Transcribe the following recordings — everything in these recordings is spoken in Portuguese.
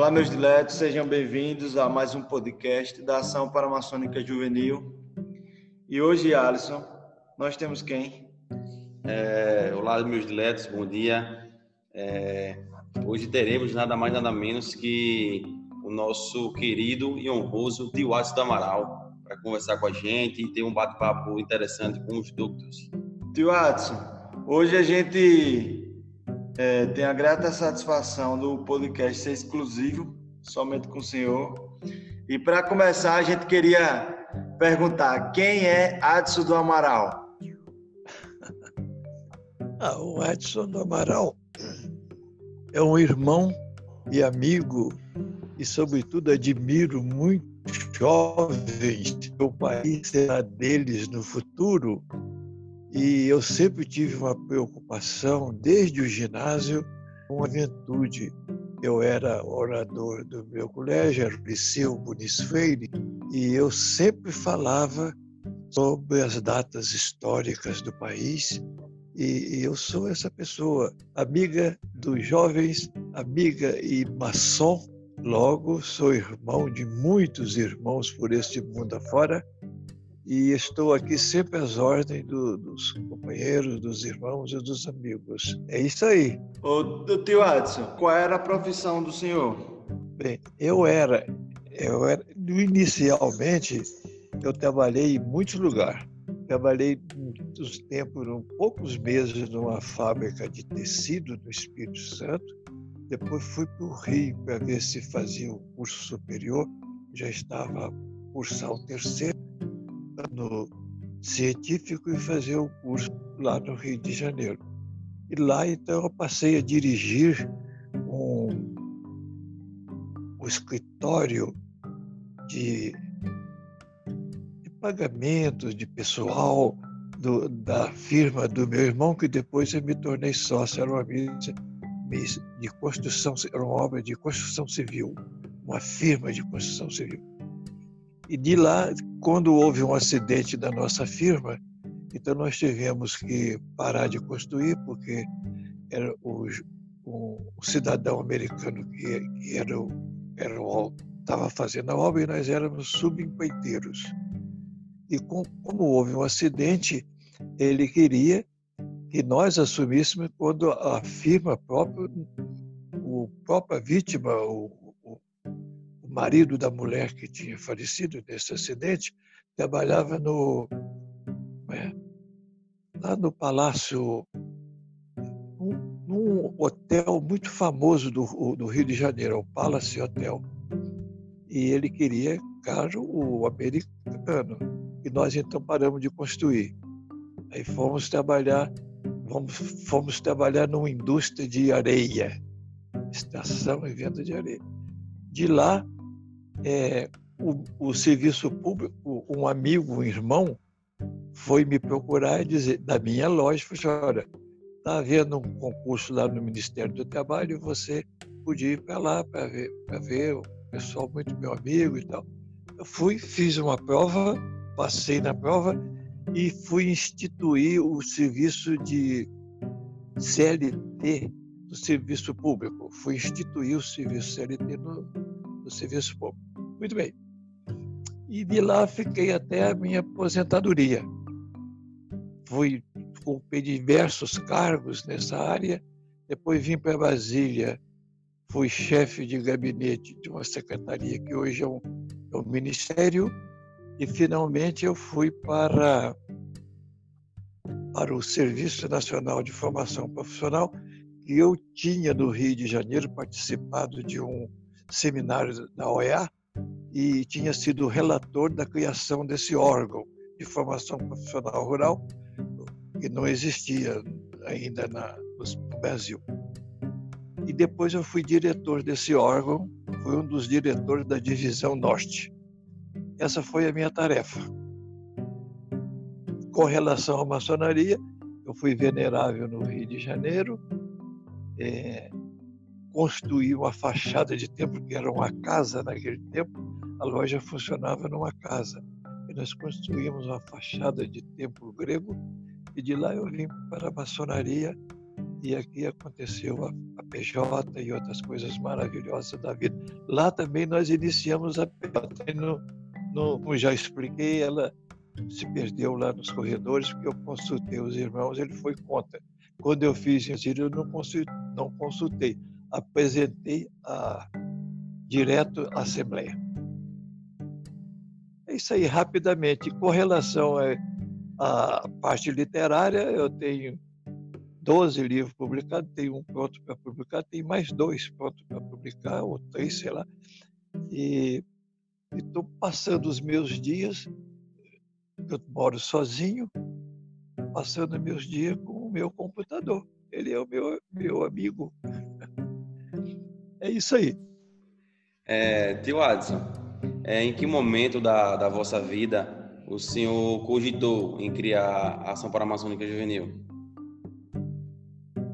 Olá, meus diletos, sejam bem-vindos a mais um podcast da Ação Paramaçônica Juvenil. E hoje, Alisson, nós temos quem? É, olá, meus diletos, bom dia. É, hoje teremos nada mais nada menos que o nosso querido e honroso Tio Adson do Amaral para conversar com a gente e ter um bate-papo interessante com os ductos. Tio Adson, hoje a gente é, tem a grata satisfação do podcast ser exclusivo, somente com o senhor. E para começar, a gente queria perguntar: quem é Adson do Amaral? Ah, o Edson do Amaral é um irmão e amigo, e, sobretudo, admiro muito jovens. O país será deles no futuro e eu sempre tive uma preocupação, desde o ginásio, com a juventude. Eu era orador do meu colégio, era o Liceu Muniz Freire, e eu sempre falava sobre as datas históricas do país. E eu sou essa pessoa, amiga dos jovens, amiga e maçom. Logo, sou irmão de muitos irmãos por este mundo afora e estou aqui sempre às ordens do, dos companheiros, dos irmãos e dos amigos. É isso aí. Ô, tio Adson, qual era a profissão do senhor? Bem, eu era, eu era, inicialmente, eu trabalhei em muitos lugares. Trabalhei muitos tempos, um, poucos meses numa fábrica de tecido no Espírito Santo. Depois fui para o Rio para ver se fazia o curso superior. Já estava cursar o terceiro no científico e fazer o curso lá no Rio de Janeiro. E lá então eu passei a dirigir um, um escritório de, de pagamentos de pessoal do, da firma do meu irmão, que depois eu me tornei sócio, era uma de construção, era uma obra de construção civil, uma firma de construção civil. E de lá, quando houve um acidente da nossa firma, então nós tivemos que parar de construir, porque era o, o, o cidadão americano que, que era, era estava fazendo a obra e nós éramos subempreiteiros. E com, como houve um acidente, ele queria que nós assumíssemos quando a firma própria, o própria vítima, o, marido da mulher que tinha falecido nesse acidente, trabalhava no é, lá no palácio, num, num, hotel muito famoso do, do Rio de Janeiro, o Palace Hotel. E ele queria, caro, o americano. E nós então paramos de construir. Aí fomos trabalhar, fomos, fomos trabalhar numa indústria de areia, estação e venda de areia. De lá é, o, o, serviço público, um amigo, um irmão, foi me procurar e dizer, da minha loja, falou olha, está havendo um concurso lá no Ministério do Trabalho, você podia ir para lá para ver, ver o pessoal muito meu amigo e tal. Eu fui, fiz uma prova, passei na prova e fui instituir o serviço de CLT do serviço público. Fui instituir o serviço CLT no, no serviço público. Muito bem. E de lá fiquei até a minha aposentadoria. Fui, ocupei diversos cargos nessa área. Depois vim para Brasília, fui chefe de gabinete de uma secretaria que hoje é um, é um ministério. E finalmente eu fui para, para o Serviço Nacional de Formação Profissional, que eu tinha no Rio de Janeiro participado de um seminário da OEA e tinha sido relator da criação desse órgão de formação profissional rural, que não existia ainda na, no Brasil. E depois eu fui diretor desse órgão, fui um dos diretores da Divisão Norte. Essa foi a minha tarefa. Com relação à maçonaria, eu fui venerável no Rio de Janeiro, é, construí uma fachada de templo, que era uma casa naquele tempo, a loja funcionava numa casa. E nós construímos uma fachada de templo grego e de lá eu vim para a maçonaria e aqui aconteceu a, a PJ e outras coisas maravilhosas da vida. Lá também nós iniciamos a PJ. No, no, como já expliquei, ela se perdeu lá nos corredores, porque eu consultei os irmãos, ele foi contra. Quando eu fiz em eu não consultei, não consultei. apresentei a, direto à Assembleia. Isso aí, rapidamente. Com relação à parte literária, eu tenho 12 livros publicados, tenho um pronto para publicar, tem mais dois prontos para publicar, ou três, sei lá. E estou passando os meus dias, eu moro sozinho, passando meus dias com o meu computador. Ele é o meu, meu amigo. É isso aí. É, tio Adson, é, em que momento da, da vossa vida o senhor cogitou em criar a Ação para a Amazônica Juvenil?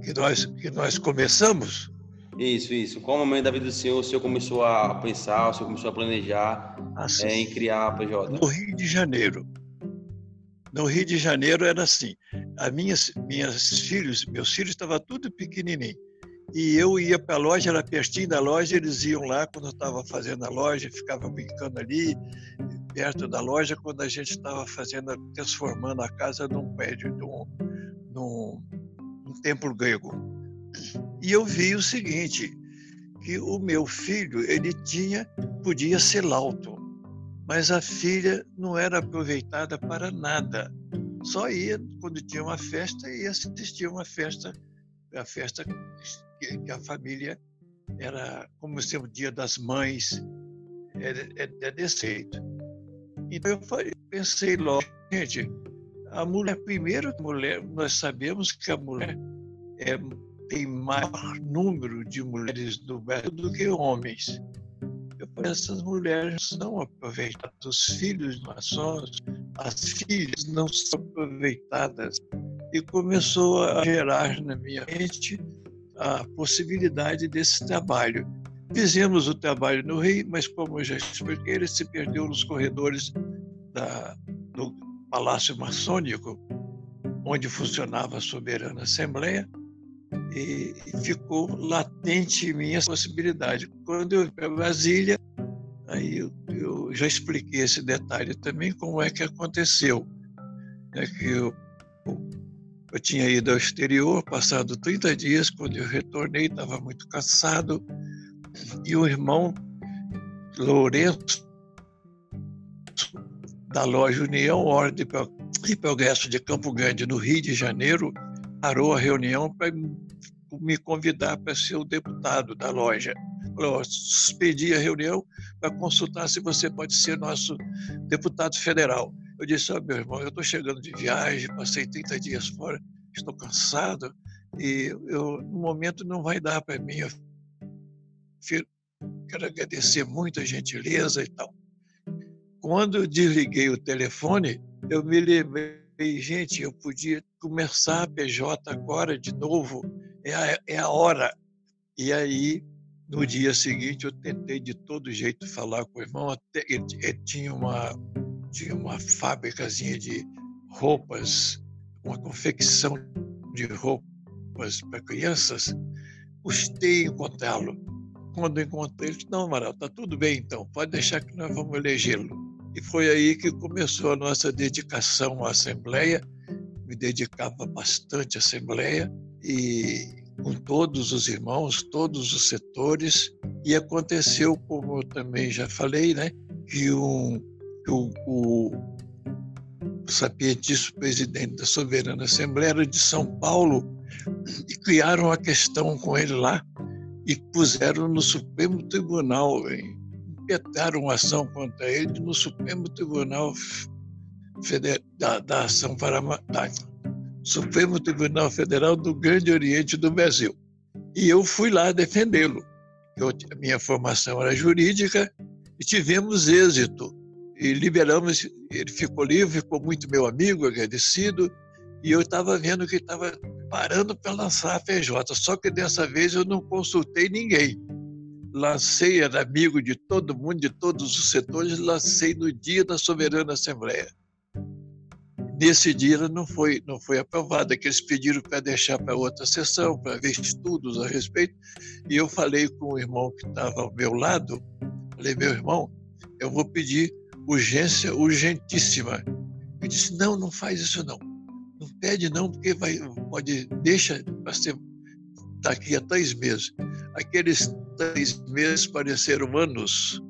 Que nós, que nós começamos? Isso, isso. Qual momento da vida do senhor o senhor começou a pensar, o senhor começou a planejar assim, é, em criar a PJ? No Rio de Janeiro. No Rio de Janeiro era assim. As minhas, minhas filhos, meus filhos estavam tudo pequenininho. E eu ia para a loja, era pertinho da loja, eles iam lá quando eu estava fazendo a loja, ficava brincando ali, perto da loja, quando a gente estava fazendo, transformando a casa num prédio, num, num, num templo grego. E eu vi o seguinte, que o meu filho, ele tinha, podia ser lauto, mas a filha não era aproveitada para nada. Só ia quando tinha uma festa e assistia uma festa, a festa que, a família era como se o Dia das Mães é, é, desse jeito. Então eu falei, pensei logo, gente, a mulher primeiro, mulher, nós sabemos que a mulher é, tem maior número de mulheres no Brasil do que homens essas mulheres são aproveitadas, os filhos não são, as filhas não são aproveitadas. E começou a gerar na minha mente a possibilidade desse trabalho. Fizemos o trabalho no Rio, mas como eu já expliquei, ele se perdeu nos corredores da, do Palácio Maçônico, onde funcionava a Soberana Assembleia, e ficou latente em mim essa possibilidade. Quando eu para Brasília, aí eu, eu, já expliquei esse detalhe também, como é que aconteceu. É que eu, eu tinha ido ao exterior, passado 30 dias, quando eu retornei, estava muito cansado, e o irmão Lourenço, da loja União Ordem e Progresso de Campo Grande, no Rio de Janeiro, parou a reunião para me convidar para ser o deputado da loja. Falou, suspedi a reunião para consultar se você pode ser nosso deputado federal. Eu disse, oh, meu irmão, eu estou chegando de viagem, passei 30 dias fora, estou cansado e eu, no momento não vai dar para mim. Eu quero agradecer muito a gentileza e tal. Quando eu desliguei o telefone, eu me lembrei gente, eu podia começar a PJ agora de novo, é a, é a hora. E aí, no dia seguinte, eu tentei de todo jeito falar com o irmão. Até, ele, ele tinha, uma, tinha uma fábricazinha de roupas, uma confecção de roupas para crianças. Custei encontrá-lo. Quando encontrei, ele disse: Não, Amaral, está tudo bem então, pode deixar que nós vamos elegê-lo. E foi aí que começou a nossa dedicação à Assembleia. Me dedicava bastante à Assembleia e com todos os irmãos, todos os setores. E aconteceu, como eu também já falei, né, que um, o, o, presidente da Soberana Assembleia era de São Paulo e criaram a questão com ele lá e puseram no Supremo Tribunal em impetaram ação contra ele no Supremo Tribunal Federal, da, da ação para Supremo Tribunal Federal do Grande Oriente do Brasil. E eu fui lá defendê-lo. a minha formação era jurídica e tivemos êxito. E liberamos, ele ficou livre, ficou muito meu amigo, agradecido, e eu estava vendo que estava parando para lançar a PJ. Só que dessa vez eu não consultei ninguém lancei, era amigo de todo mundo, de todos os setores, lancei no dia da Soberana Assembleia. nesse dia ela não foi, não foi aprovada, que eles pediram para deixar para outra sessão, para ver estudos a respeito. E eu falei com o irmão que estava ao meu lado, falei, meu irmão, eu vou pedir urgência urgentíssima. Ele disse, não, não faz isso não. Não pede não, porque vai, pode, deixa para ser daqui a três meses. Aqueles três meses pareceram anos,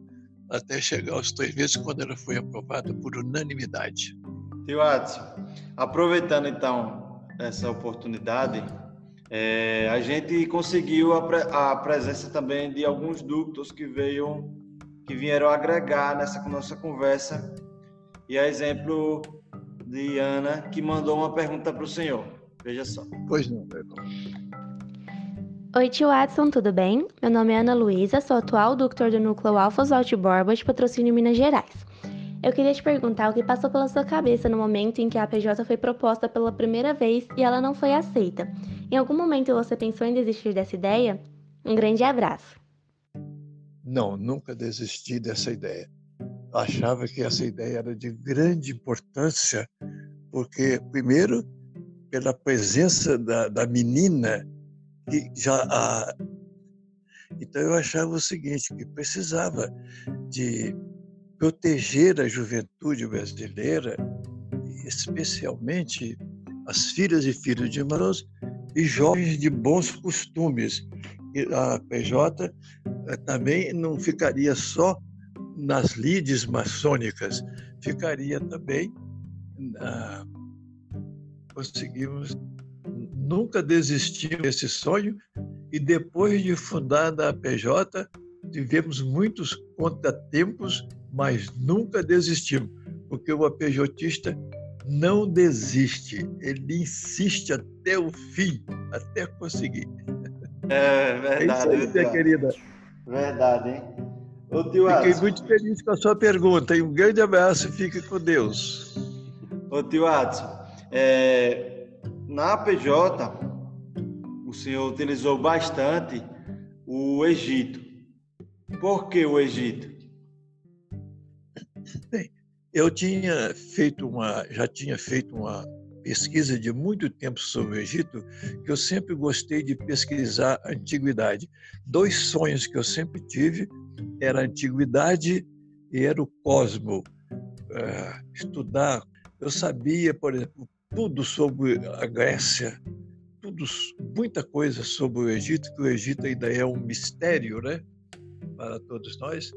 até chegar aos três meses, quando ela foi aprovada por unanimidade. Tio Adson, aproveitando então essa oportunidade, é, a gente conseguiu a, pre a, presença também de alguns ductos que veio, que vieram agregar nessa nossa conversa. E a exemplo de Ana, que mandou uma pergunta para o senhor. Veja só. Pois não, meu irmão. Oi, tio Adson, tudo bem? Meu nome é Ana Luísa, sou atual ductor do núcleo Alfa Oswald Borba de patrocínio Minas Gerais. Eu queria te perguntar o que passou pela sua cabeça no momento em que a PJ foi proposta pela primeira vez e ela não foi aceita. Em algum momento você pensou em desistir dessa ideia? Um grande abraço. Não, nunca desisti dessa ideia. achava que essa ideia era de grande importância, porque, primeiro, pela presença da, da menina, que já a... Então eu achava o seguinte, que precisava de proteger a juventude brasileira, especialmente as filhas e filhos de irmãos e jovens de bons costumes. E a PJ também não ficaria só nas lides maçônicas, ficaria também na... conseguimos nunca desistir desse sonho e depois de fundada a PJ tivemos muitos contratempos mas nunca desistimos, porque o APJista não desiste, ele insiste até o fim, até conseguir. É verdade. É isso aí, querida. Verdade, hein? Ô, tio Fiquei Adson. muito feliz com a sua pergunta e um grande abraço e fique com Deus. Ô, tio Adson, é, na APJ, o senhor utilizou bastante o Egito. Por que o Egito? Bem, eu tinha feito uma, já tinha feito uma pesquisa de muito tempo sobre o Egito, que eu sempre gostei de pesquisar a antiguidade. Dois sonhos que eu sempre tive era a antiguidade e era o cosmo. Uh, estudar, eu sabia, por exemplo, tudo sobre a Grécia, tudo, muita coisa sobre o Egito, que o Egito ainda é um mistério, né, para todos nós.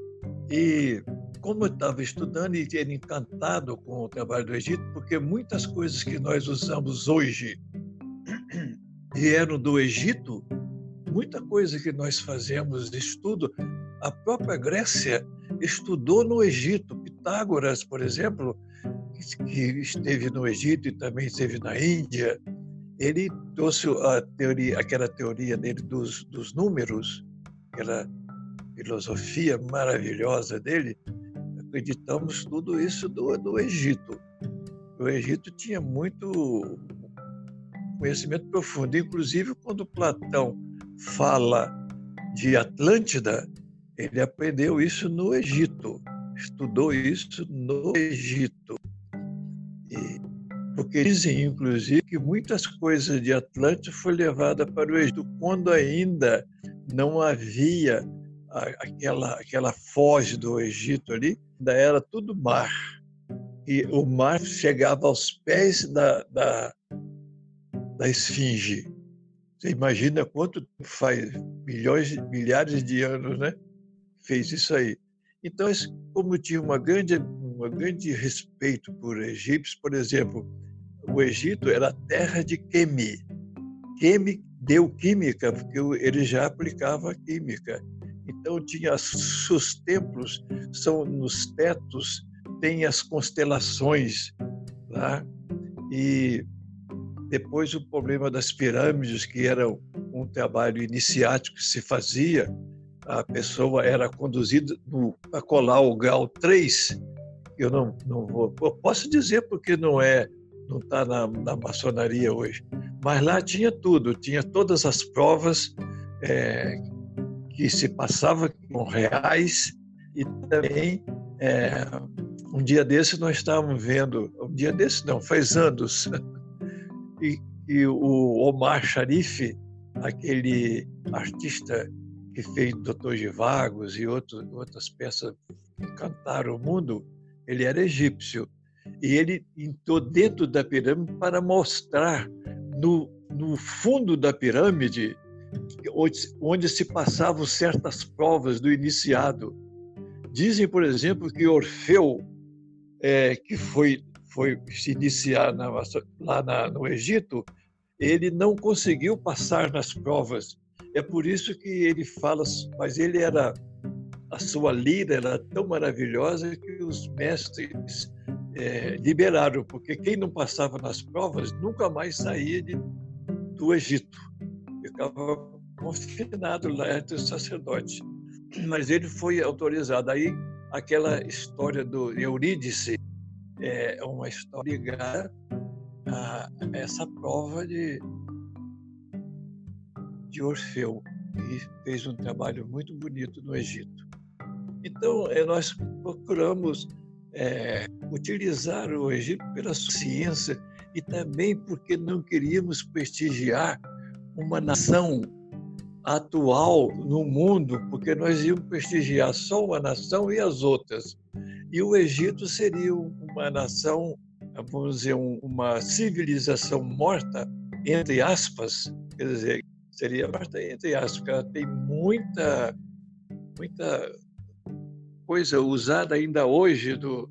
E como eu estava estudando e era encantado com o trabalho do Egito, porque muitas coisas que nós usamos hoje vieram do Egito, muita coisa que nós fazemos de estudo, a própria Grécia estudou no Egito. Pitágoras, por exemplo, que esteve no Egito e também esteve na Índia, ele trouxe a teoria, aquela teoria dele dos, dos números, aquela filosofia maravilhosa dele, acreditamos tudo isso do, do Egito. O Egito tinha muito conhecimento profundo, inclusive quando Platão fala de Atlântida, ele aprendeu isso no Egito, estudou isso no Egito. E, porque dizem, inclusive, que muitas coisas de Atlântida foram levadas para o Egito, quando ainda não havia aquela, aquela foz do Egito ali, ainda era tudo mar. E o mar chegava aos pés da, da, da esfinge. Você imagina quanto faz, milhões, milhares de anos, né? Fez isso aí. Então, como tinha uma grande, um grande respeito por egípcios, por exemplo, o Egito era a terra de Quemi. Quemi deu química, porque ele já aplicava química. Então tinha os templos são nos tetos tem as constelações lá e depois o problema das pirâmides que era um trabalho iniciático que se fazia a pessoa era conduzida para colar o grau 3 eu não, não vou eu posso dizer porque não é não está na, na maçonaria hoje mas lá tinha tudo tinha todas as provas é, que se passava com reais e também é, um dia desse nós estávamos vendo, um dia desse não, faz anos. E, e o Omar Sharif, aquele artista que fez Doutor de Vagos e outro, outras peças que cantaram o mundo, ele era egípcio. E ele entrou dentro da pirâmide para mostrar no, no fundo da pirâmide onde, se passavam certas provas do iniciado. Dizem, por exemplo, que Orfeu, é, que foi, foi se iniciar na, lá na, no Egito, ele não conseguiu passar nas provas. É por isso que ele fala, mas ele era a sua lira era tão maravilhosa que os mestres é, liberaram, porque quem não passava nas provas nunca mais saía de, do Egito. Ficava confinado lá entre os sacerdotes. Mas ele foi autorizado. Aí, aquela história do Eurídice é uma história ligada a essa prova de, de Orfeu, que fez um trabalho muito bonito no Egito. Então, é, nós procuramos é, utilizar o Egito pela ciência e também porque não queríamos prestigiar uma nação atual no mundo, porque nós íamos prestigiar só uma nação e as outras. E o Egito seria uma nação, vamos dizer, uma civilização morta, entre aspas, quer dizer, seria morta entre aspas, porque ela tem muita, muita coisa usada ainda hoje do,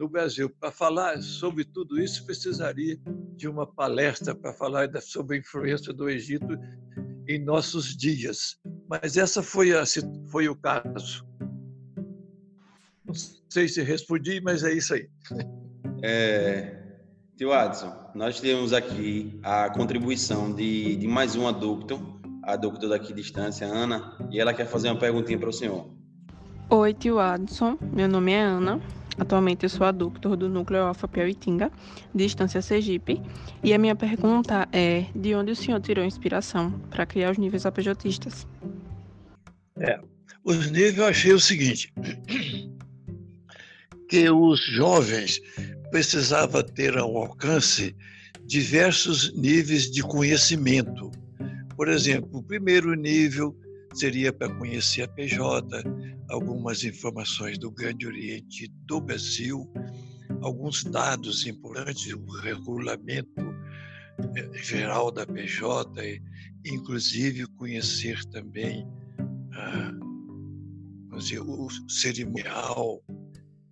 no Brasil. Para falar sobre tudo isso, precisaria de uma palestra para falar sobre a influência do Egito em nossos dias. Mas essa foi, a, foi o caso. Não sei se respondi, mas é isso aí. É, tio Adson, nós temos aqui a contribuição de, de mais um adulto, a adulto daqui de distância, Ana, e ela quer fazer uma perguntinha para o senhor. Oi, tio Adson. Meu nome é Ana. Atualmente eu sou adductor do Núcleo Alfa Piauitinga, distância Sergipe. E a minha pergunta é: de onde o senhor tirou inspiração para criar os níveis APJistas? É, os níveis eu achei o seguinte: que os jovens precisavam ter ao alcance diversos níveis de conhecimento. Por exemplo, o primeiro nível seria para conhecer a PJ, algumas informações do Grande Oriente do Brasil, alguns dados importantes, o regulamento eh, geral da PJ, inclusive conhecer também ah, dizer, o cerimonial,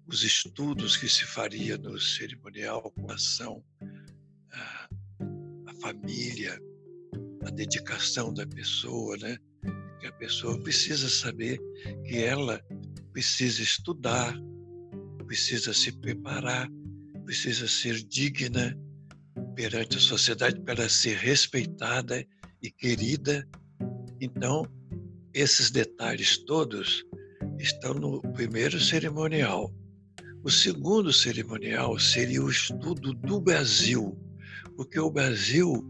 os estudos que se faria no cerimonial com relação à, família, a dedicação da pessoa, né? Que a pessoa precisa saber que ela precisa estudar, precisa se preparar, precisa ser digna perante a sociedade para ser respeitada e querida. Então, esses detalhes todos estão no primeiro cerimonial. O segundo cerimonial seria o estudo do Brasil, porque o Brasil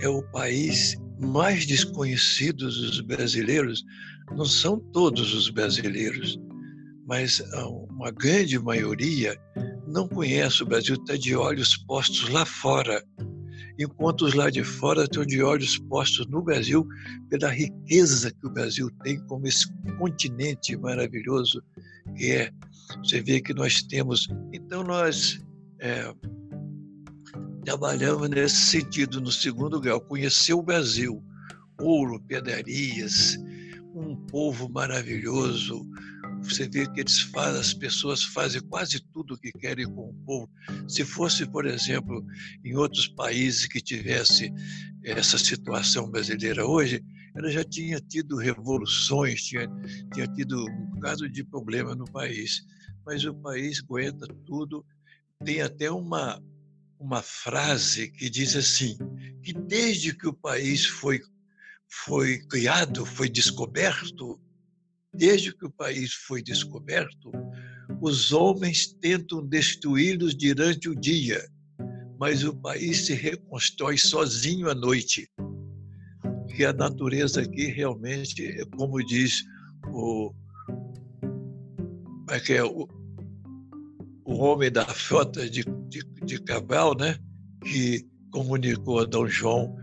é o país mais desconhecidos dos brasileiros não são todos os brasileiros, mas uma grande maioria não conhece o Brasil, está de olhos postos lá fora, enquanto os lá de fora estão de olhos postos no Brasil pela riqueza que o Brasil tem como esse continente maravilhoso que é. Você vê que nós temos. Então, nós é, trabalhamos nesse sentido, no segundo grau, conhecer o Brasil, ouro, pedrarias, um povo maravilhoso. Você vê que eles fazem, as pessoas fazem quase tudo o que querem com o povo. Se fosse, por exemplo, em outros países que tivesse essa situação brasileira hoje, ela já tinha tido revoluções, tinha, tinha tido um bocado de problema no país. Mas o país aguenta tudo. Tem até uma, uma frase que diz assim: que desde que o país foi, foi criado, foi descoberto, desde que o país foi descoberto, os homens tentam destruí-los durante o dia, mas o país se reconstrói sozinho à noite. Que a natureza aqui realmente, como diz o, é que é o o homem da frota de, de, de Cabral, né? que comunicou a Dom João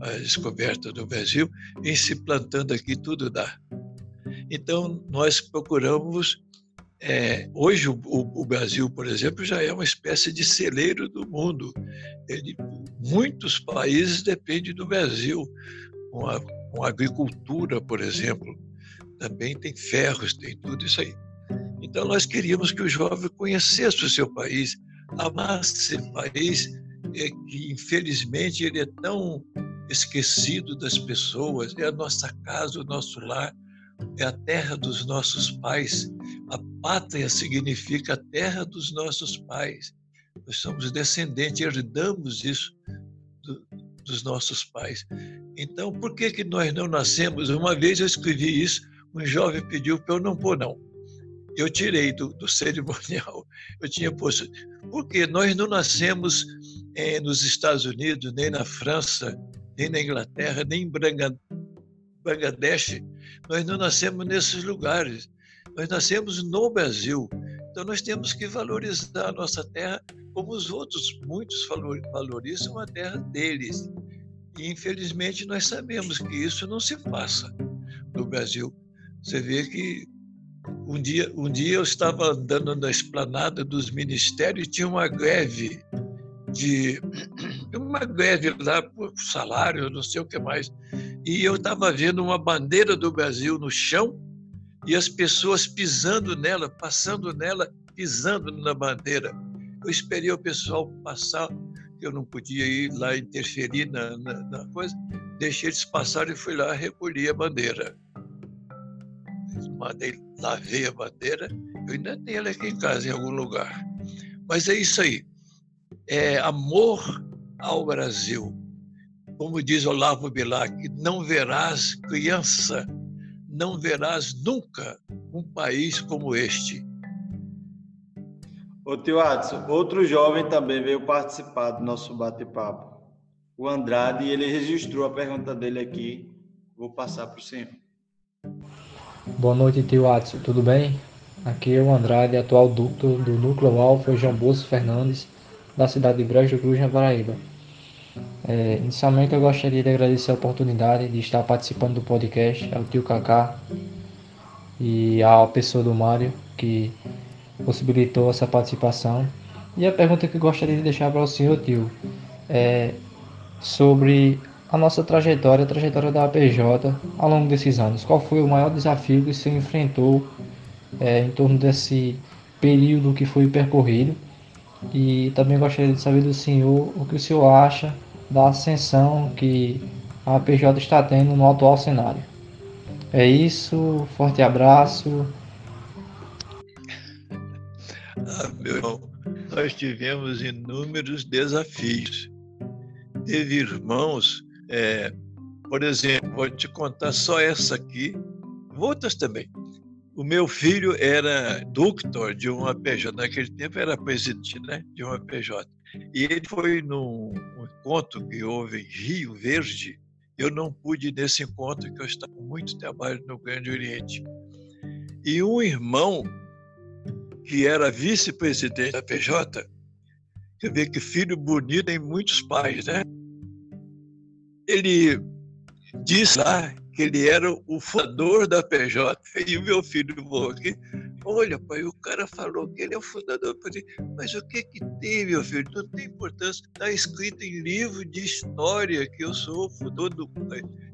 a descoberta do Brasil, em se plantando aqui tudo dá. Então, nós procuramos. É, hoje, o, o, Brasil, por exemplo, já é uma espécie de celeiro do mundo. Ele, muitos países dependem do Brasil, com a, agricultura, por exemplo. Também tem ferros, tem tudo isso aí. Então, nós queríamos que o jovem conhecesse o seu país, amasse esse país, é, que infelizmente ele é tão esquecido das pessoas, é a nossa casa, o nosso lar, é a terra dos nossos pais. A pátria significa a terra dos nossos pais. Nós somos descendentes, herdamos isso do, dos nossos pais. Então, por que, que nós não nascemos? Uma vez eu escrevi isso, um jovem pediu para eu não pôr, não. Eu tirei do, do cerimonial, eu tinha posto. Porque nós não nascemos eh, nos Estados Unidos, nem na França, nem na Inglaterra, nem em Bangladesh. Nós não nascemos nesses lugares. Nós nascemos no Brasil. Então nós temos que valorizar a nossa terra como os outros, muitos valorizam a terra deles. E infelizmente nós sabemos que isso não se passa no Brasil. Você vê que um dia, um dia eu estava andando na esplanada dos ministérios e tinha uma greve de uma greve lá por salário, não sei o que mais. E eu estava vendo uma bandeira do Brasil no chão e as pessoas pisando nela, passando nela, pisando na bandeira. Eu esperei o pessoal passar, eu não podia ir lá interferir na, na, na coisa, deixei eles passarem e fui lá recolher a bandeira. Mandei, lavei a bandeira, eu ainda tenho ela aqui em casa, em algum lugar. Mas é isso aí. É amor ao Brasil. Como diz Olavo Bilac, não verás criança, não verás nunca um país como este. Ô tio Adson, outro jovem também veio participar do nosso bate-papo. O Andrade, ele registrou a pergunta dele aqui. Vou passar para o senhor. Boa noite, tio Adson. Tudo bem? Aqui é o Andrade, atual ducto do Núcleo Alfa João Bolso Fernandes, da cidade de Brejo Cruz, na Paraíba. É, inicialmente eu gostaria de agradecer a oportunidade de estar participando do podcast ao tio Kaká e à pessoa do Mário que possibilitou essa participação. E a pergunta que eu gostaria de deixar para o senhor, tio, é sobre a nossa trajetória, a trajetória da APJ ao longo desses anos. Qual foi o maior desafio que você enfrentou é, em torno desse período que foi percorrido? E também gostaria de saber do senhor o que o senhor acha da ascensão que a PJ está tendo no atual cenário. É isso, forte abraço. Ah, meu irmão, nós tivemos inúmeros desafios. Teve irmãos, é, por exemplo, vou te contar só essa aqui, outras também. O meu filho era doutor de uma PJ, naquele tempo era presidente né, de uma PJ. E ele foi num encontro que houve em Rio Verde. Eu não pude ir nesse encontro, porque eu estava com muito trabalho no Grande Oriente. E um irmão, que era vice-presidente da PJ, quer ver que filho bonito tem muitos pais, né? Ele disse lá que ele era o fundador da PJ. E o meu filho aqui, olha, pai, o cara falou que ele é o fundador. mas o que que tem, meu filho? Não tem importância. Está escrito em livro de história que eu sou o fundador do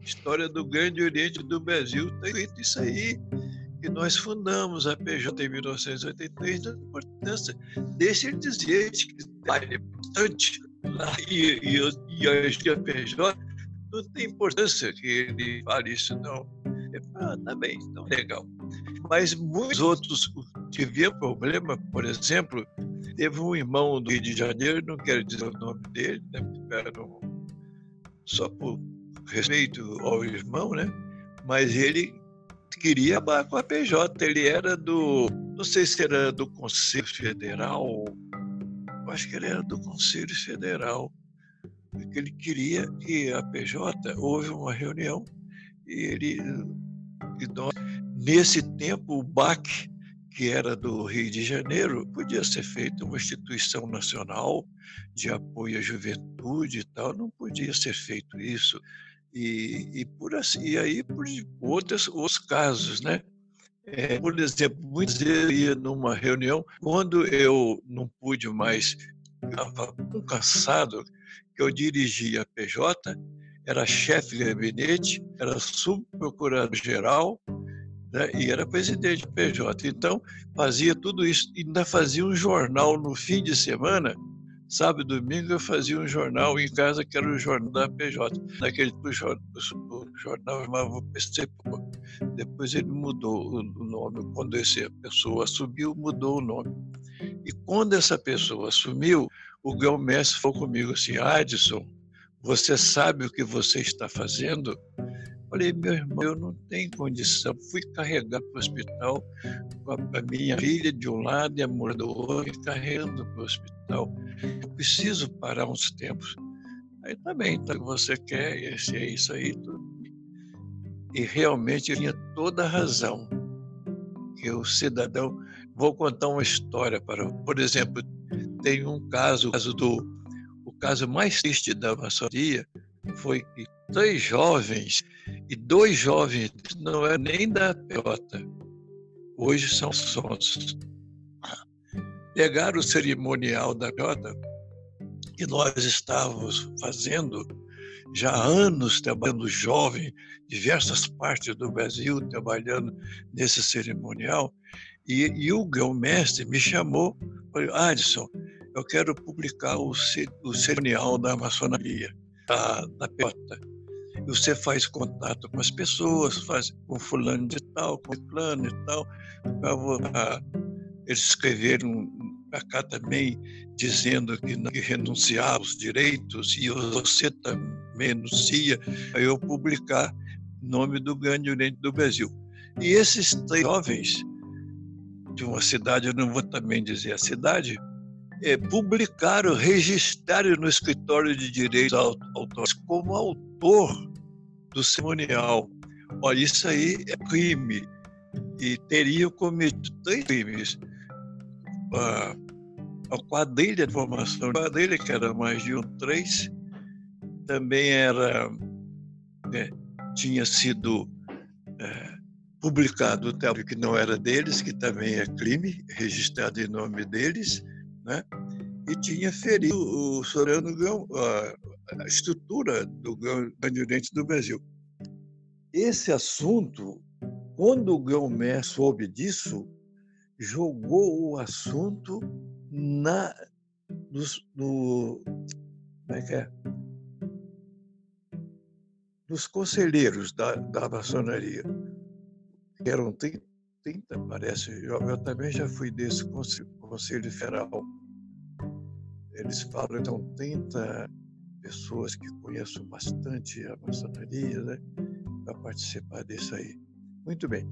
história do Grande Oriente do Brasil. Está escrito isso aí. E nós fundamos a PJ em 1983, não tem importância. Deixa ele dizer que é importante lá e, e, e a PJ não tem importância que ele fale isso, não. Ah, tá bem, então legal. Mas muitos outros tiveram problema, por exemplo, teve um irmão do Rio de Janeiro, não quero dizer o nome dele, né, só por respeito ao irmão, né? Mas ele queria acabar com a PJ, ele era do, não sei se era do Conselho Federal, acho que ele era do Conselho Federal, porque ele queria que a PJ, houve uma reunião e ele, e nós, nesse tempo, o BAC, que era do Rio de Janeiro, podia ser feita uma instituição nacional de apoio à juventude e tal, não podia ser feito isso. E, e por assim, e aí por outros, outros casos, né? É, por exemplo, muitas vezes eu ia numa reunião, quando eu não pude mais, estava cansado, eu dirigia a PJ, era chefe de gabinete, era subprocurador-geral né, e era presidente do PJ. Então, fazia tudo isso, ainda fazia um jornal no fim de semana, sábado domingo eu fazia um jornal em casa que era o jornal da PJ. Naquele o jornal, chamava PC. Depois ele mudou o nome. Quando essa pessoa assumiu, mudou o nome. E quando essa pessoa assumiu, o Mestre falou comigo assim, Adson, você sabe o que você está fazendo? Falei, meu irmão, eu não tenho condição. Fui carregar para o hospital com a minha filha de um lado e a mulher do outro, carregando para o hospital. Preciso parar uns tempos. Aí também, tá então você quer, esse é isso aí. Tudo. E realmente tinha toda a razão. Que o cidadão. Vou contar uma história para. Por exemplo, tem um caso, o caso do. O caso mais triste da maçonaria foi que três jovens e dois jovens não é nem da PJ, hoje são sons. Pegaram o cerimonial da PJ que nós estávamos fazendo já há anos trabalhando jovem, diversas partes do Brasil trabalhando nesse cerimonial, e, e o grão-mestre me chamou, falou, Adson, eu quero publicar o, o cerimonial da maçonaria, da, da PJ você faz contato com as pessoas, faz com fulano de tal, com fulano e tal. Eles escreveram para cá também dizendo que, que renunciar os direitos e você também renuncia, aí eu publicar nome do Grande Oriente do Brasil. E esses três jovens de uma cidade, eu não vou também dizer a cidade, é, publicaram, registraram no escritório de direitos autorais como autor do cerimonial. Olha, isso aí é crime. E teriam cometido três crimes. A, a quadrilha de formação, a quadrilha, que era mais de um, três, também era, né, tinha sido é, publicado o que não era deles, que também é crime, registrado em nome deles, né? e tinha ferido o Soriano a, a estrutura do Grande Oriente do Brasil. Esse assunto, quando o Grão-Mer soube disso, jogou o assunto na nos, no, como é que é? Nos conselheiros da, da maçonaria, que eram 30, 30 parece, eu, eu, também já fui desse conselho, conselho federal eles falam, então, 30 pessoas que conhecem bastante a maçonaria, né, para participar disso aí. Muito bem.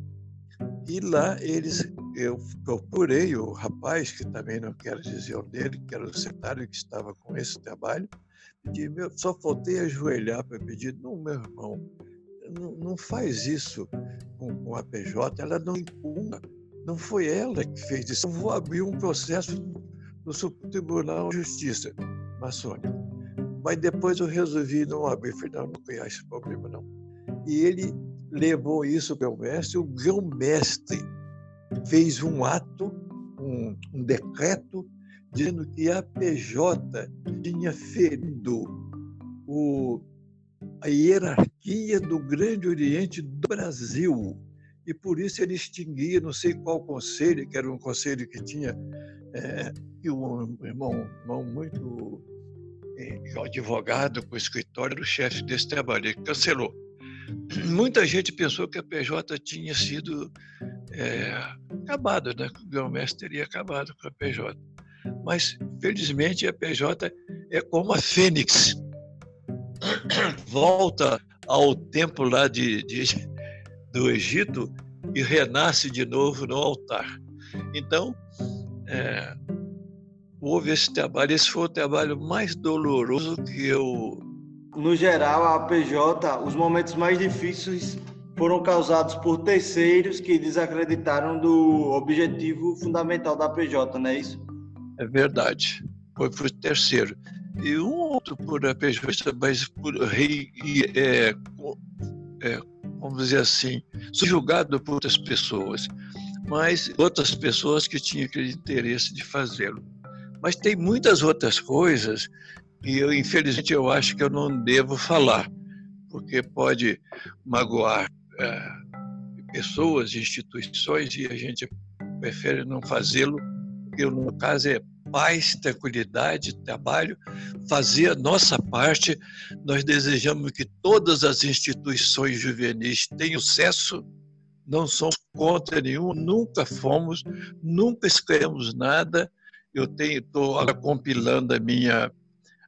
E lá eles, eu procurei o rapaz, que também não quero dizer o dele, que era o secretário que estava com esse trabalho, pedi, meu, só faltei ajoelhar para pedir, não, meu irmão, não, faz isso com, com a PJ, ela não impugna, não foi ela que fez isso, eu vou abrir um processo no Supremo Tribunal de Justiça maçônico. Mas depois eu resolvi não abrir, falei, não, não tem esse problema não. E ele levou isso para o mestre, o grão-mestre fez um ato, um, um decreto, dizendo que a PJ tinha ferido o, a hierarquia do Grande Oriente do Brasil. E por isso ele extinguia, não sei qual conselho, que era um conselho que tinha é, e um irmão, irmão muito é, advogado com o escritório do chefe desse trabalho, ele cancelou. Muita gente pensou que a PJ tinha sido é, acabada, né? que o grão-mestre teria acabado com a PJ. Mas, felizmente, a PJ é como a fênix. Volta ao tempo lá de, de, do Egito e renasce de novo no altar. Então, é, houve esse trabalho. Esse foi o trabalho mais doloroso que eu. No geral, a PJ, os momentos mais difíceis foram causados por terceiros que desacreditaram do objetivo fundamental da PJ, não é isso? É verdade. Foi por terceiro. E um outro por PJ, mas por rei, é, é, vamos dizer assim, subjugado por outras pessoas, mas outras pessoas que tinham aquele interesse de fazê-lo. Mas tem muitas outras coisas que eu, infelizmente, eu acho que eu não devo falar, porque pode magoar é, pessoas, instituições, e a gente prefere não fazê-lo, porque no caso é paz, tranquilidade, trabalho, fazer a nossa parte. Nós desejamos que todas as instituições juvenis tenham sucesso, não somos contra nenhum, nunca fomos, nunca escrevemos nada. Eu estou compilando a minha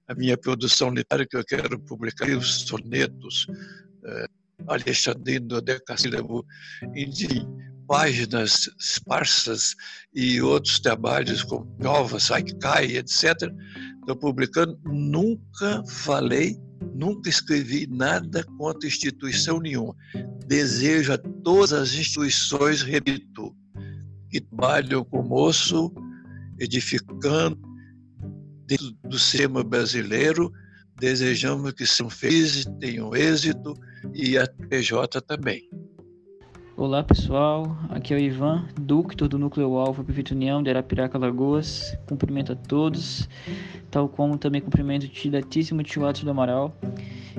a minha produção literária que eu quero publicar, os sonetos, eh, Alexandrino Decassílabo, enfim, páginas esparsas e outros trabalhos como Nova, Saikai, etc. Estou publicando. Nunca falei, nunca escrevi nada contra instituição nenhuma. Desejo a todas as instituições, repito, que trabalham com o moço, edificando dentro do sistema brasileiro, desejamos que sejam felizes, tenham êxito e a PJ também. Olá pessoal, aqui é o Ivan, ductor do Núcleo Alfa Prefeito União de Arapiraca, Lagoas. Cumprimento a todos, tal como também cumprimento o diletíssimo tio Atos do Amaral.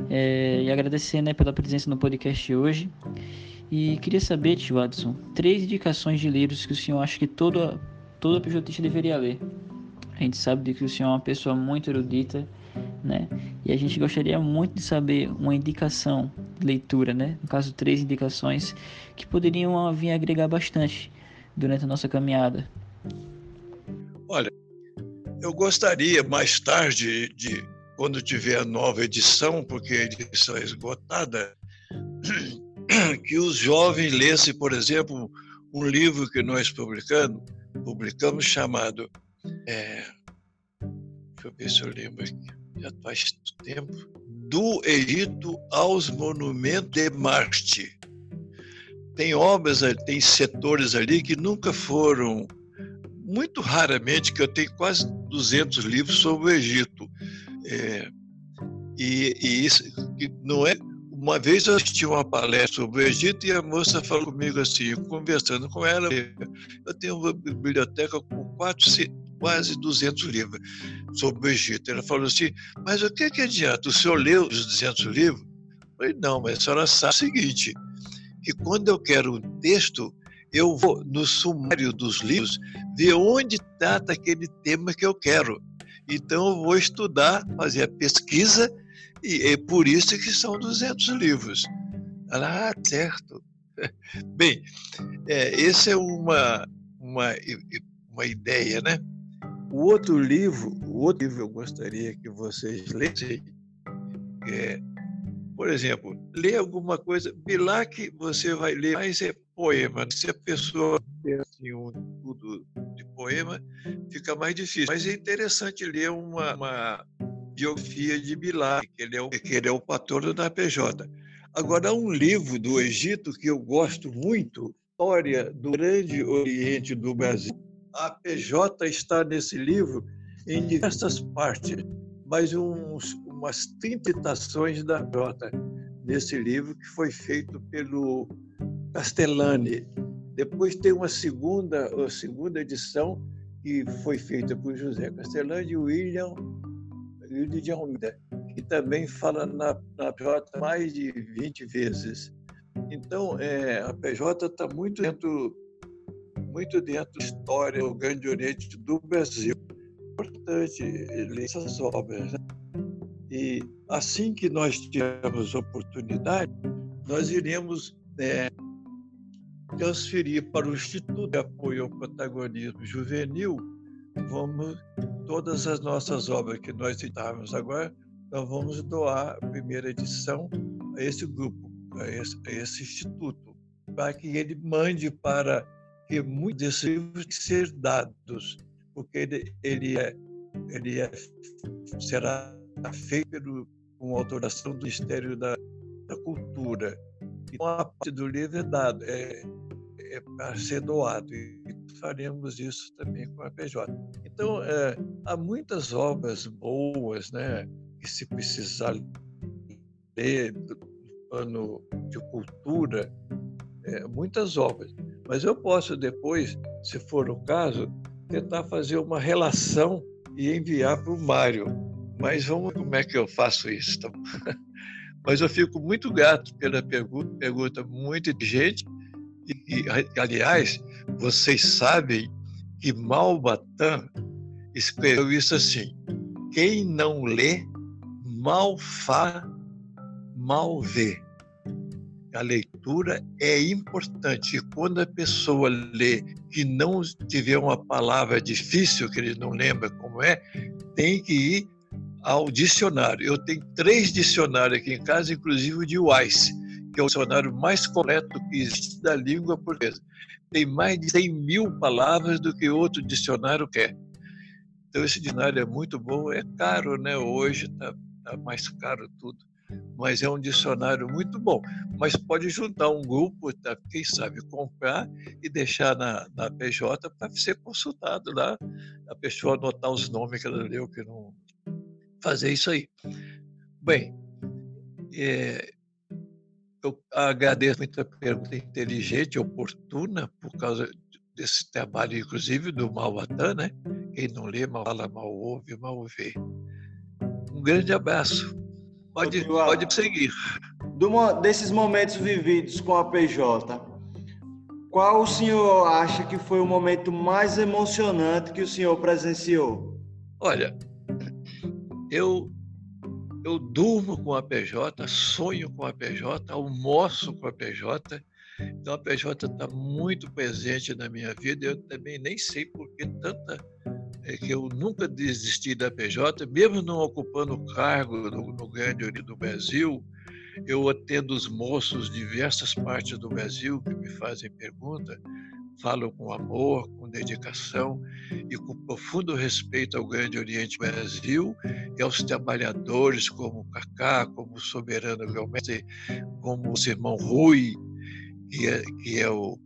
É, e agradecer né, pela presença no podcast hoje. E queria saber, tio Adson, três indicações de livros que o senhor acha que todo, todo PJista deveria ler. A gente sabe que o senhor é uma pessoa muito erudita, né? E a gente gostaria muito de saber uma indicação de leitura, né? No caso, três indicações que poderiam vir agregar bastante durante a nossa caminhada. Olha, eu gostaria mais tarde de quando tiver a nova edição, porque a edição é esgotada, que os jovens lessem, por exemplo, um livro que nós publicamos, publicamos chamado é, deixa eu ver se eu lembro aqui já faz tempo, do Egito aos monumentos de Marte. Tem obras, tem setores ali que nunca foram, muito raramente, que eu tenho quase 200 livros sobre o Egito. É, e, e isso não é uma vez eu assisti uma palestra sobre o Egito e a moça falou comigo assim, conversando com ela, eu tenho uma biblioteca com quatro, quase 200 livros sobre o Egito. Ela falou assim, mas o que, que adianta? O senhor leu os 200 livros? Eu falei, não, mas a senhora sabe o seguinte, que quando eu quero um texto, eu vou no sumário dos livros ver onde trata aquele tema que eu quero. Então eu vou estudar, fazer a pesquisa e é por isso que são 200 livros. Ah, certo. Bem, é, essa é uma, uma, uma ideia, né? O outro livro, o outro livro eu gostaria que vocês lessem, é, por exemplo, ler alguma coisa, Bilac você vai ler mais é poema. Se a pessoa tem assim, um tudo de poema, fica mais difícil. Mas é interessante ler uma, uma biografia de Bilal, que ele é o, que ele é o patrono da PJ. Agora, um livro do Egito que eu gosto muito, História do Grande Oriente do Brasil. A PJ está nesse livro em diversas partes, mas uns, umas 30 citações da PJ nesse livro que foi feito pelo Castellani. Depois tem uma segunda, uma segunda edição que foi feita por José Castellani e William Hilde de Almeida, que também fala na, na PJ mais de 20 vezes. Então, é, a PJ está muito dentro, muito dentro da história do Grande Oriente do Brasil. É importante ler essas obras. Né? E assim que nós tivermos oportunidade, nós iremos é, transferir para o Instituto de Apoio ao Protagonismo Juvenil, vamos todas as nossas obras que nós citávamos agora, nós vamos doar a primeira edição a esse grupo, a esse, a esse instituto, para que ele mande para que muitos desses livros ser dados, porque ele, ele, é, ele é, será feito pelo, com autorização do Ministério da, da Cultura. Então, a parte do livro é dado, é, é para ser doado. Faremos isso também com a PJ. Então, é, há muitas obras boas, né, que se precisar ler do plano de cultura, é, muitas obras. Mas eu posso depois, se for o caso, tentar fazer uma relação e enviar para o Mário. Mas vamos como é que eu faço isso. Tá? Mas eu fico muito grato pela pergunta, pergunta muito inteligente. E, e, aliás, vocês sabem que Malbatan escreveu isso assim: quem não lê, mal faz, mal vê. A leitura é importante. E quando a pessoa lê e não tiver uma palavra difícil, que ele não lembra como é, tem que ir ao dicionário. Eu tenho três dicionários aqui em casa, inclusive o de Weiss, que é o dicionário mais completo que existe da língua portuguesa. Tem mais de 100 mil palavras do que outro dicionário quer. Então, esse dicionário é muito bom. É caro, né? Hoje está tá mais caro tudo. Mas é um dicionário muito bom. Mas pode juntar um grupo, tá? quem sabe, comprar e deixar na, na PJ para ser consultado lá. A pessoa anotar os nomes que ela leu, que não, fazer isso aí. Bem, é, eu agradeço muito a pergunta inteligente, oportuna, por causa desse trabalho, inclusive, do Malvatan, né? Quem não lê, mal fala, mal ouve, mal vê. Um grande abraço. Pode, pode seguir. Do, desses momentos vividos com a PJ, qual o senhor acha que foi o momento mais emocionante que o senhor presenciou? Olha, eu eu durmo com a PJ, sonho com a PJ, almoço com a PJ. Então a PJ está muito presente na minha vida. Eu também nem sei por que tanta é que eu nunca desisti da PJ, mesmo não ocupando cargo no, no Grande Oriente do Brasil. Eu atendo os moços de diversas partes do Brasil que me fazem pergunta falam com amor, com dedicação e com profundo respeito ao Grande Oriente Brasil e aos trabalhadores como Cacá, como o Soberano Guilherme, como o irmão Rui, que é, que é o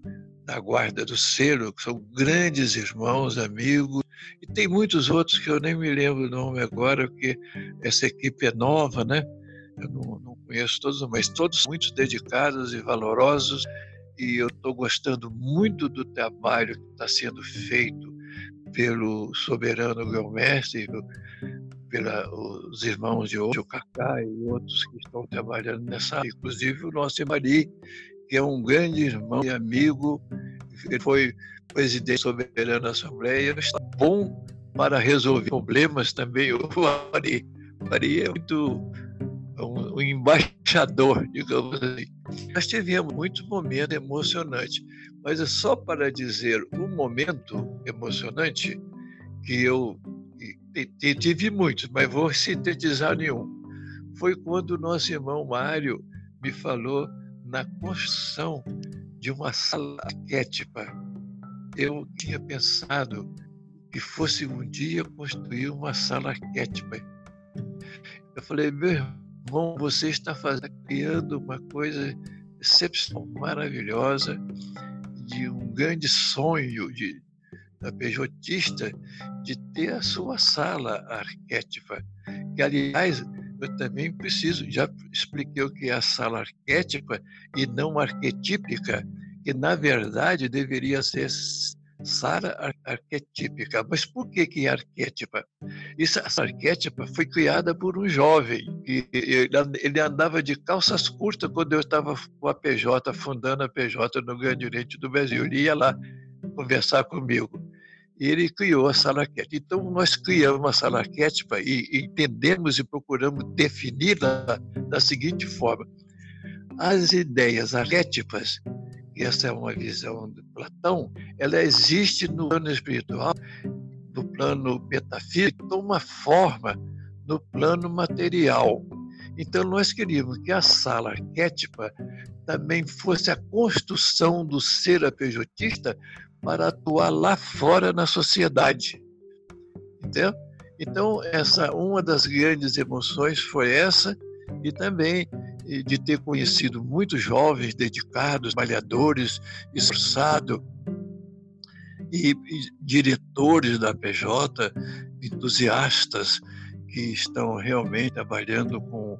da Guarda do Selo, que são grandes irmãos, amigos, e tem muitos outros que eu nem me lembro o nome agora, porque essa equipe é nova, né? Eu não, não conheço todos, mas todos muito dedicados e valorosos e eu estou gostando muito do trabalho que está sendo feito pelo soberano Guilherme, pelos irmãos de hoje, o Cacá e outros que estão trabalhando nessa área, inclusive o nosso Mari, que é um grande irmão e amigo, ele foi presidente soberano da Assembleia, está bom para resolver problemas também, o Mari. O é muito um, um embaixador, digamos assim. Nós tivemos muitos momentos emocionantes, mas é só para dizer um momento emocionante que eu tive muitos, mas vou sintetizar nenhum. Foi quando nosso irmão Mário me falou na construção de uma sala arquétipa. Eu tinha pensado que fosse um dia construir uma sala arquétipa. Eu falei, meu irmão, Bom, você está fazendo, criando uma coisa excepcional, maravilhosa, de um grande sonho de, da pejotista de ter a sua sala arquétipa. Que, aliás, eu também preciso, já expliquei o que é a sala arquétipa e não arquetípica, que na verdade deveria ser Sara arquetípica. Mas por que, que é arquétipa? Isso, essa arquétipa foi criada por um jovem. E, ele andava de calças curtas quando eu estava com a PJ, fundando a PJ no Grande Oriente do Brasil. Ele ia lá conversar comigo. E ele criou a sala arquétipa. Então, nós criamos uma sala arquétipa e entendemos e procuramos defini-la da seguinte forma. As ideias arquétipas e essa é uma visão de Platão, ela existe no plano espiritual, no plano metafísico, toma forma no plano material. Então, nós queríamos que a sala arquétipa também fosse a construção do ser apejotista para atuar lá fora na sociedade. Entendeu? Então, essa uma das grandes emoções foi essa, e também de ter conhecido muitos jovens dedicados, trabalhadores, esforçados, e, e diretores da PJ, entusiastas que estão realmente trabalhando com,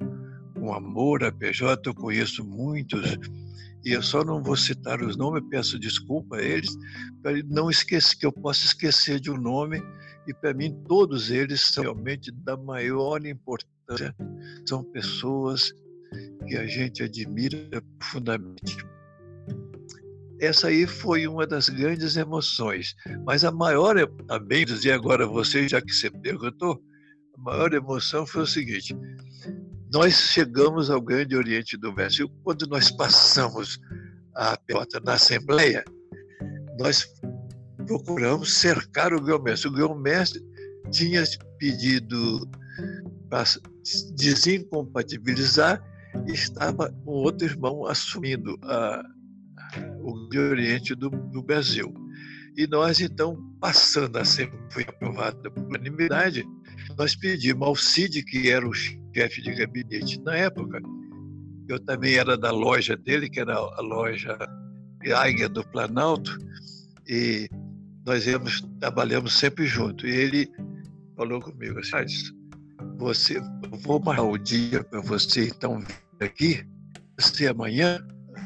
com amor à PJ. Eu conheço muitos e eu só não vou citar os nomes, peço desculpa a eles, para não esquecer que eu possa esquecer de um nome, e para mim todos eles são realmente da maior importância, são pessoas que a gente admira profundamente. Essa aí foi uma das grandes emoções, mas a maior, também dizer agora você, já que você perguntou, a maior emoção foi o seguinte: nós chegamos ao Grande Oriente do Brasil quando nós passamos a pelota na Assembleia, nós procuramos cercar o grão-mestre. O grão-mestre tinha pedido para desincompatibilizar estava um outro irmão assumindo a, o Oriente do, do Brasil. E nós, então, passando a Assembleia, foi aprovada por unanimidade, nós pedimos ao Cid, que era o chefe de gabinete na época, eu também era da loja dele, que era a loja Águia do Planalto, e nós íamos, trabalhamos sempre junto. E ele falou comigo assim, você, eu vou marcar o dia para você então aqui, ser amanhã,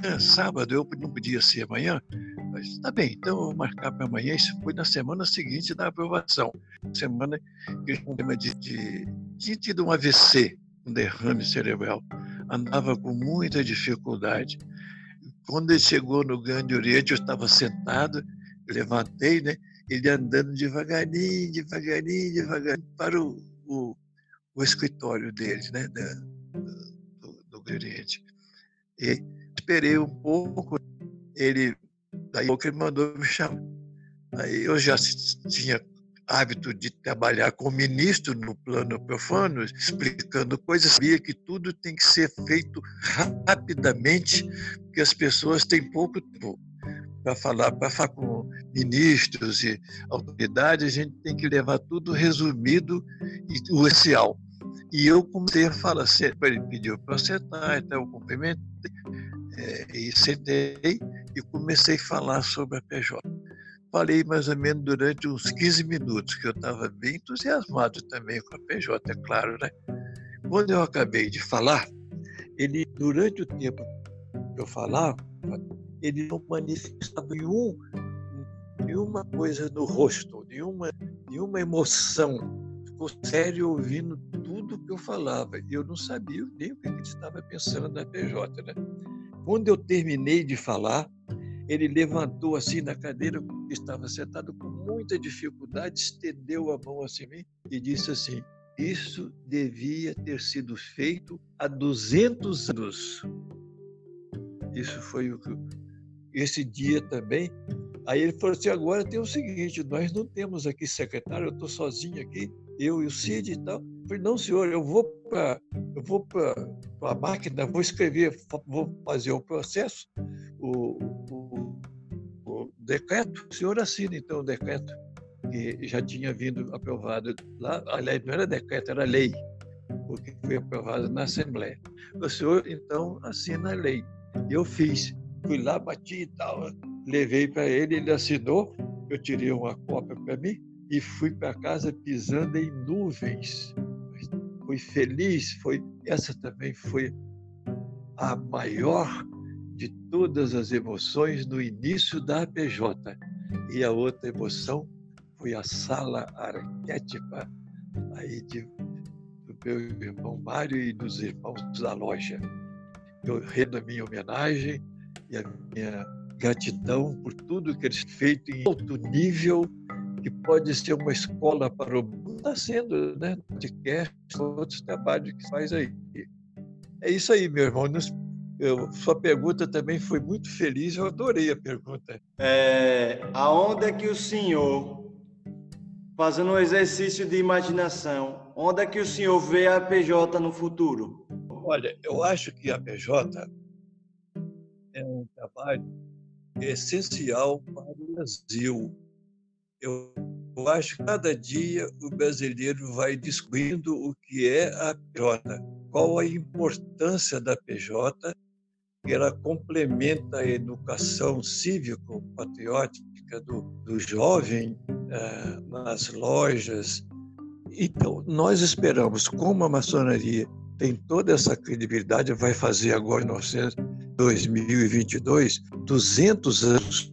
é, sábado, eu não podia ser amanhã, mas tá bem, então eu vou marcar para amanhã. Isso foi na semana seguinte da aprovação. Semana que um problema de, de. tinha tido um AVC, um derrame cerebral. Andava com muita dificuldade. Quando ele chegou no Grande Oriente, eu estava sentado, levantei, né? Ele andando devagarinho, devagarinho, devagarinho, para o, o, o escritório dele, né? Da, do, Oriente. E esperei um pouco, ele Daí ele mandou me chamar. Aí eu já tinha hábito de trabalhar com ministro no plano profano, explicando coisas, sabia que tudo tem que ser feito rapidamente, porque as pessoas têm pouco tempo para falar, para falar com ministros e autoridades, a gente tem que levar tudo resumido e o essencial. E eu comecei a falar, ele pediu para sentar, então eu cumprimentei, é, e sentei e comecei a falar sobre a PJ. Falei mais ou menos durante uns 15 minutos, que eu estava bem entusiasmado também com a PJ, é claro, né? Quando eu acabei de falar, ele, durante o tempo que eu falava, ele não manifestava nenhum, nenhuma coisa no rosto, nenhuma, nenhuma emoção. Ficou sério ouvindo tudo que eu falava. Eu não sabia nem o que ele estava pensando na PJ, né? Quando eu terminei de falar, ele levantou assim na cadeira, estava sentado com muita dificuldade, estendeu a mão assim mim e disse assim: Isso devia ter sido feito há 200 anos. Isso foi o que. Esse dia também. Aí ele falou assim: agora tem o seguinte, nós não temos aqui secretário, eu estou sozinho aqui, eu e o Cid e tal. Eu falei, não, senhor, eu vou para eu vou para a máquina, vou escrever, vou fazer o processo, o, o, o decreto, o senhor assina então o decreto, que já tinha vindo aprovado lá, aliás, não era decreto, era lei, porque foi aprovado na Assembleia. O senhor então assina a lei. Eu fiz, fui lá, bati e tal, levei para ele, ele assinou, eu tirei uma cópia para mim e fui para casa pisando em nuvens fui feliz, foi essa também foi a maior de todas as emoções no início da APJ. E a outra emoção foi a sala arquétipa aí de, do meu irmão Mário e dos irmãos da loja. Eu rendo a minha homenagem e a minha gratidão por tudo que eles feito em alto nível que pode ser uma escola para o mundo, está sendo, né? Podcast, outros trabalhos que faz aí. É isso aí, meu irmão. Eu, sua pergunta também foi muito feliz, eu adorei a pergunta. É, aonde é que o senhor, fazendo um exercício de imaginação, onde é que o senhor vê a PJ no futuro? Olha, eu acho que a PJ é um trabalho essencial para o Brasil eu acho que cada dia o brasileiro vai descobrindo o que é a PJ. qual a importância da PJ, que ela complementa a educação cívico-patriótica do, do jovem eh, nas lojas. Então, nós esperamos, como a maçonaria tem toda essa credibilidade, vai fazer agora em 2022, 200 anos.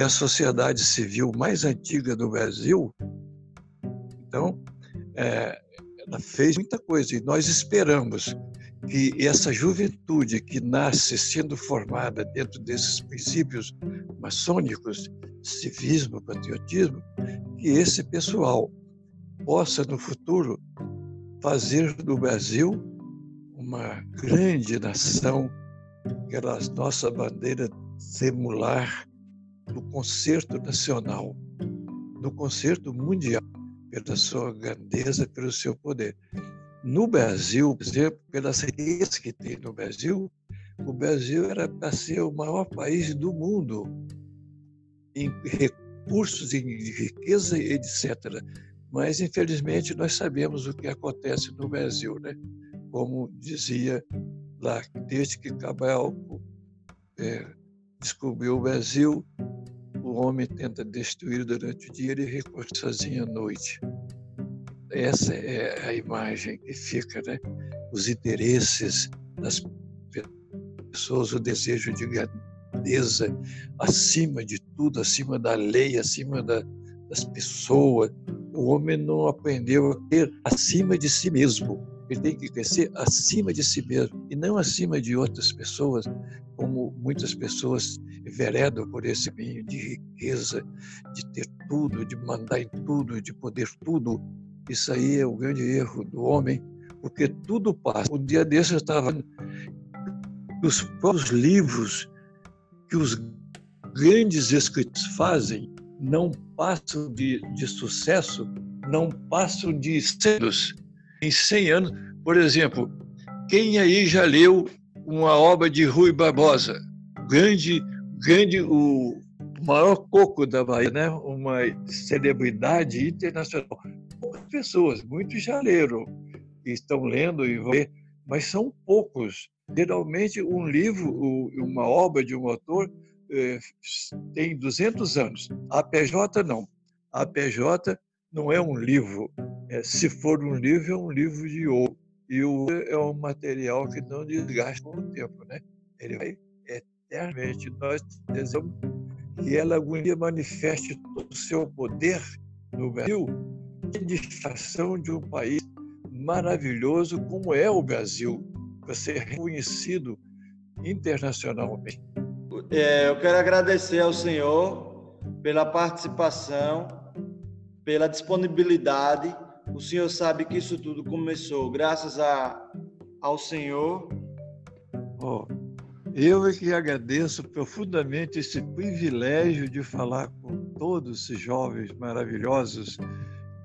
É a sociedade civil mais antiga do Brasil. Então, é, ela fez muita coisa e nós esperamos que essa juventude que nasce sendo formada dentro desses princípios maçônicos, civismo, patriotismo, que esse pessoal possa no futuro fazer do Brasil uma grande nação, aquela nossa bandeira semular do concerto nacional, do concerto mundial, pela sua grandeza, pelo seu poder. No Brasil, por exemplo, pelas riquezas que tem no Brasil, o Brasil era para ser o maior país do mundo em recursos, em riqueza, etc. Mas, infelizmente, nós sabemos o que acontece no Brasil, né? Como dizia lá, desde que Cabral é, descobriu o Brasil, o homem tenta destruir durante o dia e recorre sozinho à noite. Essa é a imagem que fica, né? Os interesses das pessoas, o desejo de grandeza acima de tudo, acima da lei, acima da, das pessoas, o homem não aprendeu a ter acima de si mesmo. Ele tem que crescer acima de si mesmo e não acima de outras pessoas, como muitas pessoas veredam por esse caminho de riqueza, de ter tudo, de mandar em tudo, de poder tudo. Isso aí é o grande erro do homem, porque tudo passa. Um dia desses eu estava os próprios livros que os grandes escritores fazem não passam de, de sucesso, não passam de cedos. Em 100 anos, por exemplo, quem aí já leu uma obra de Rui Barbosa? Grande, grande, o maior coco da Bahia, né? uma celebridade internacional. Poucas pessoas, muitos já leram, estão lendo e vão ler, mas são poucos. Geralmente, um livro, uma obra de um autor, eh, tem 200 anos. A PJ não. A PJ não é um livro. É, se for um livro, é um livro de ouro. E o é um material que não desgasta com o tempo, né? Ele vai eternamente. Nós desejamos que ela algum dia manifeste todo o seu poder no Brasil, distração de um país maravilhoso como é o Brasil, para ser reconhecido internacionalmente. É, eu quero agradecer ao senhor pela participação, pela disponibilidade. O senhor sabe que isso tudo começou graças a, ao senhor. Oh, eu é que agradeço profundamente esse privilégio de falar com todos esses jovens maravilhosos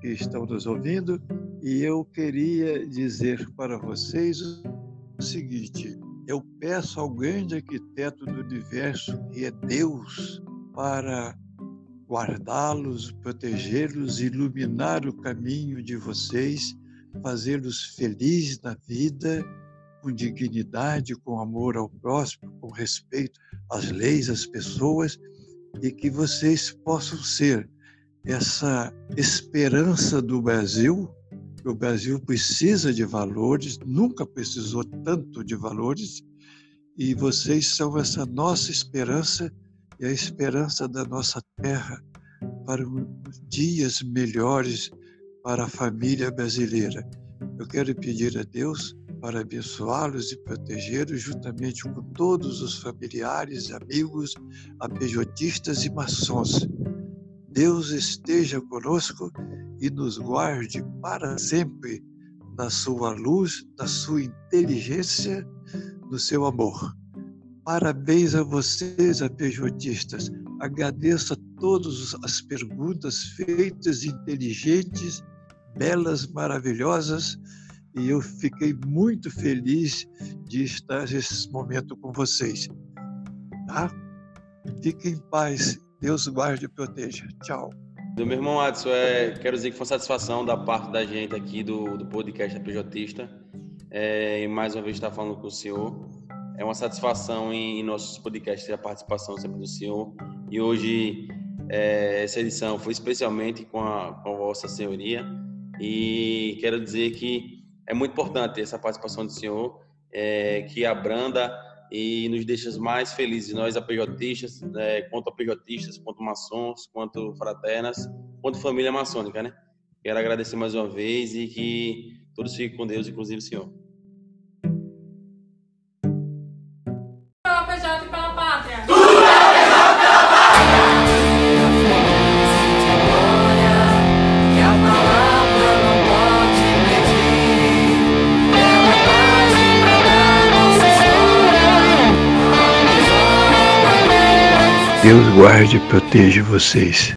que estão nos ouvindo. E eu queria dizer para vocês o seguinte: eu peço ao grande arquiteto do universo, que é Deus, para guardá-los, protegê-los, iluminar o caminho de vocês, fazê-los felizes na vida, com dignidade, com amor ao próximo, com respeito às leis, às pessoas, e que vocês possam ser essa esperança do Brasil o Brasil precisa de valores, nunca precisou tanto de valores, e vocês são essa nossa esperança e a esperança da nossa terra para dias melhores para a família brasileira. Eu quero pedir a Deus para abençoá-los e protegê-los, juntamente com todos os familiares, amigos, apejotistas e maçons. Deus esteja conosco e nos guarde para sempre na sua luz, na sua inteligência, no seu amor. Parabéns a vocês, apejotistas. Agradeço a todas as perguntas feitas, inteligentes, belas, maravilhosas, e eu fiquei muito feliz de estar nesse momento com vocês. Tá? Fiquem em paz. Deus guarde e proteja. Tchau. Meu irmão Adson, é, quero dizer que foi satisfação da parte da gente aqui do, do podcast APJista é, mais uma vez estar falando com o senhor. É uma satisfação em, em nossos podcasts a participação sempre do senhor. E hoje, é, essa edição foi especialmente com a, com a Vossa Senhoria. E quero dizer que é muito importante essa participação do senhor, é, que abranda e nos deixa mais felizes, nós APJistas, é, quanto APJistas, quanto maçons, quanto fraternas, quanto família maçônica, né? Quero agradecer mais uma vez e que todos fiquem com Deus, inclusive o senhor. Deus guarde e proteja vocês.